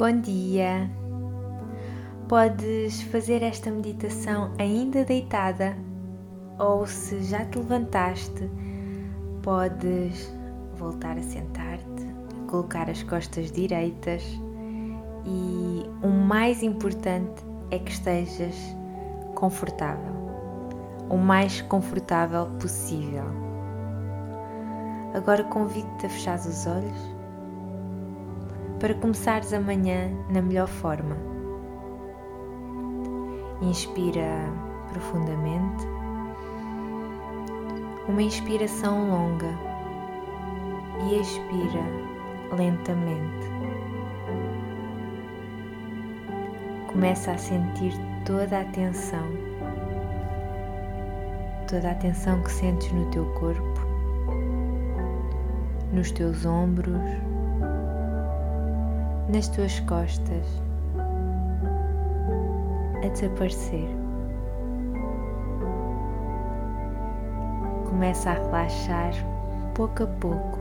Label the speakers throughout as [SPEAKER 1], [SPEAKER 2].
[SPEAKER 1] Bom dia! Podes fazer esta meditação ainda deitada ou se já te levantaste, podes voltar a sentar-te, colocar as costas direitas e o mais importante é que estejas confortável, o mais confortável possível. Agora convido-te a fechar os olhos para começares amanhã na melhor forma. Inspira profundamente, uma inspiração longa e expira lentamente. Começa a sentir toda a tensão, toda a tensão que sentes no teu corpo, nos teus ombros nas tuas costas a desaparecer. Começa a relaxar pouco a pouco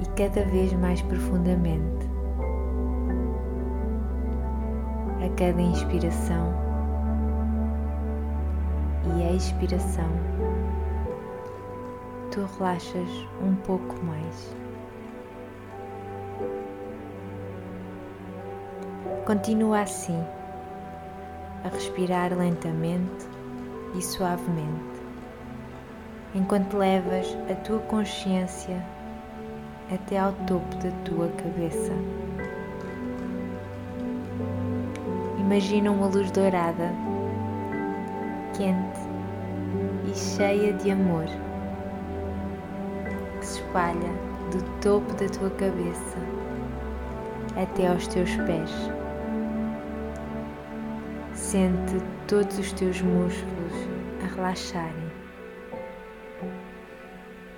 [SPEAKER 1] e cada vez mais profundamente. A cada inspiração e a expiração, tu relaxas um pouco mais. Continua assim, a respirar lentamente e suavemente, enquanto levas a tua consciência até ao topo da tua cabeça. Imagina uma luz dourada, quente e cheia de amor, que se espalha do topo da tua cabeça até aos teus pés. Sente todos os teus músculos a relaxarem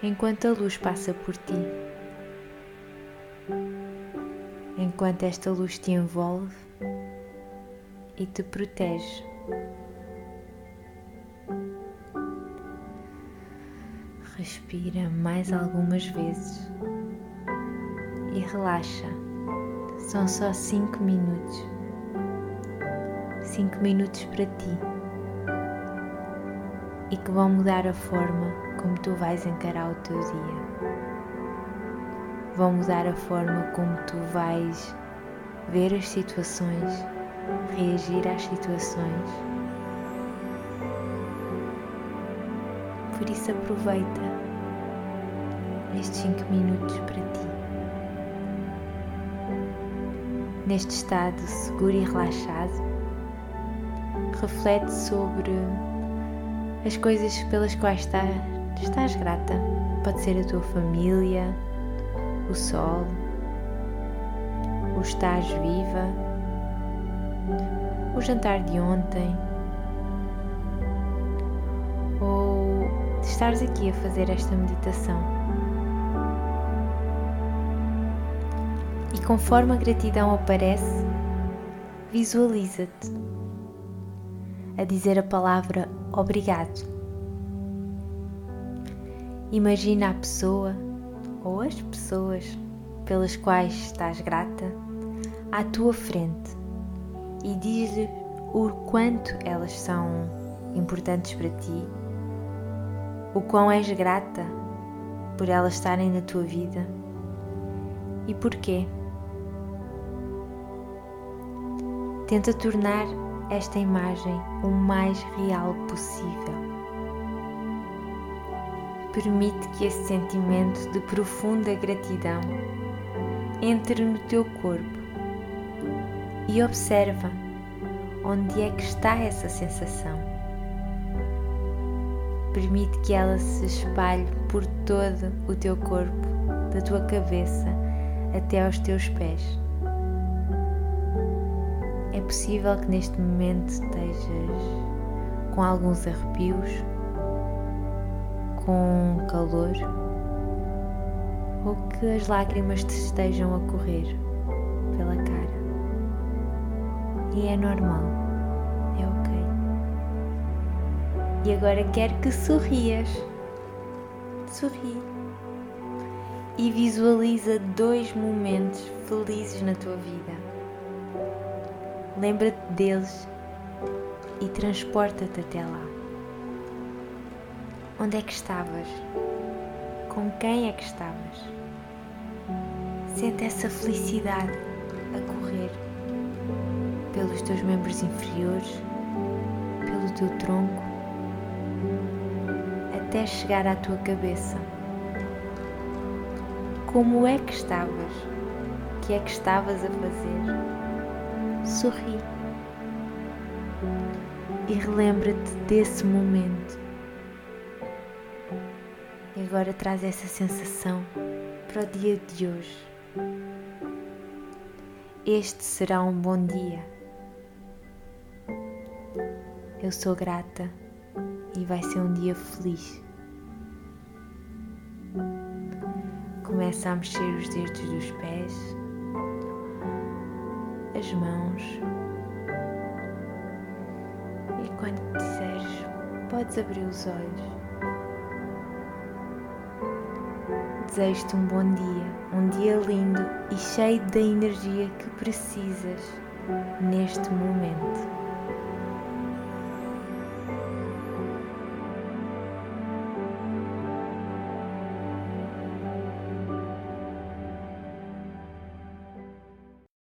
[SPEAKER 1] enquanto a luz passa por ti. Enquanto esta luz te envolve e te protege. Respira mais algumas vezes e relaxa. São só cinco minutos cinco minutos para ti e que vão mudar a forma como tu vais encarar o teu dia. Vão mudar a forma como tu vais ver as situações, reagir às situações. Por isso aproveita estes cinco minutos para ti. Neste estado seguro e relaxado, reflete sobre as coisas pelas quais está, estás grata. Pode ser a tua família, o sol, o estás viva, o jantar de ontem, ou estares aqui a fazer esta meditação. E conforme a gratidão aparece, visualiza-te a dizer a palavra obrigado. Imagina a pessoa ou as pessoas pelas quais estás grata à tua frente e diz-lhe o quanto elas são importantes para ti, o quão és grata por elas estarem na tua vida e porquê. Tenta tornar esta imagem o mais real possível. Permite que esse sentimento de profunda gratidão entre no teu corpo e observa onde é que está essa sensação. Permite que ela se espalhe por todo o teu corpo, da tua cabeça até aos teus pés. É possível que neste momento estejas com alguns arrepios, com calor ou que as lágrimas te estejam a correr pela cara. E é normal, é ok. E agora quero que sorrias. Sorri. e visualiza dois momentos felizes na tua vida. Lembra-te deles e transporta-te até lá. Onde é que estavas? Com quem é que estavas? Sente essa felicidade a correr pelos teus membros inferiores, pelo teu tronco, até chegar à tua cabeça. Como é que estavas? O que é que estavas a fazer? Sorri. E relembra-te desse momento. E agora traz essa sensação para o dia de hoje. Este será um bom dia. Eu sou grata e vai ser um dia feliz. Começa a mexer os dedos dos pés, as mãos. E quando quiseres, podes abrir os olhos. Desejo-te um bom dia, um dia lindo e cheio da energia que precisas neste momento.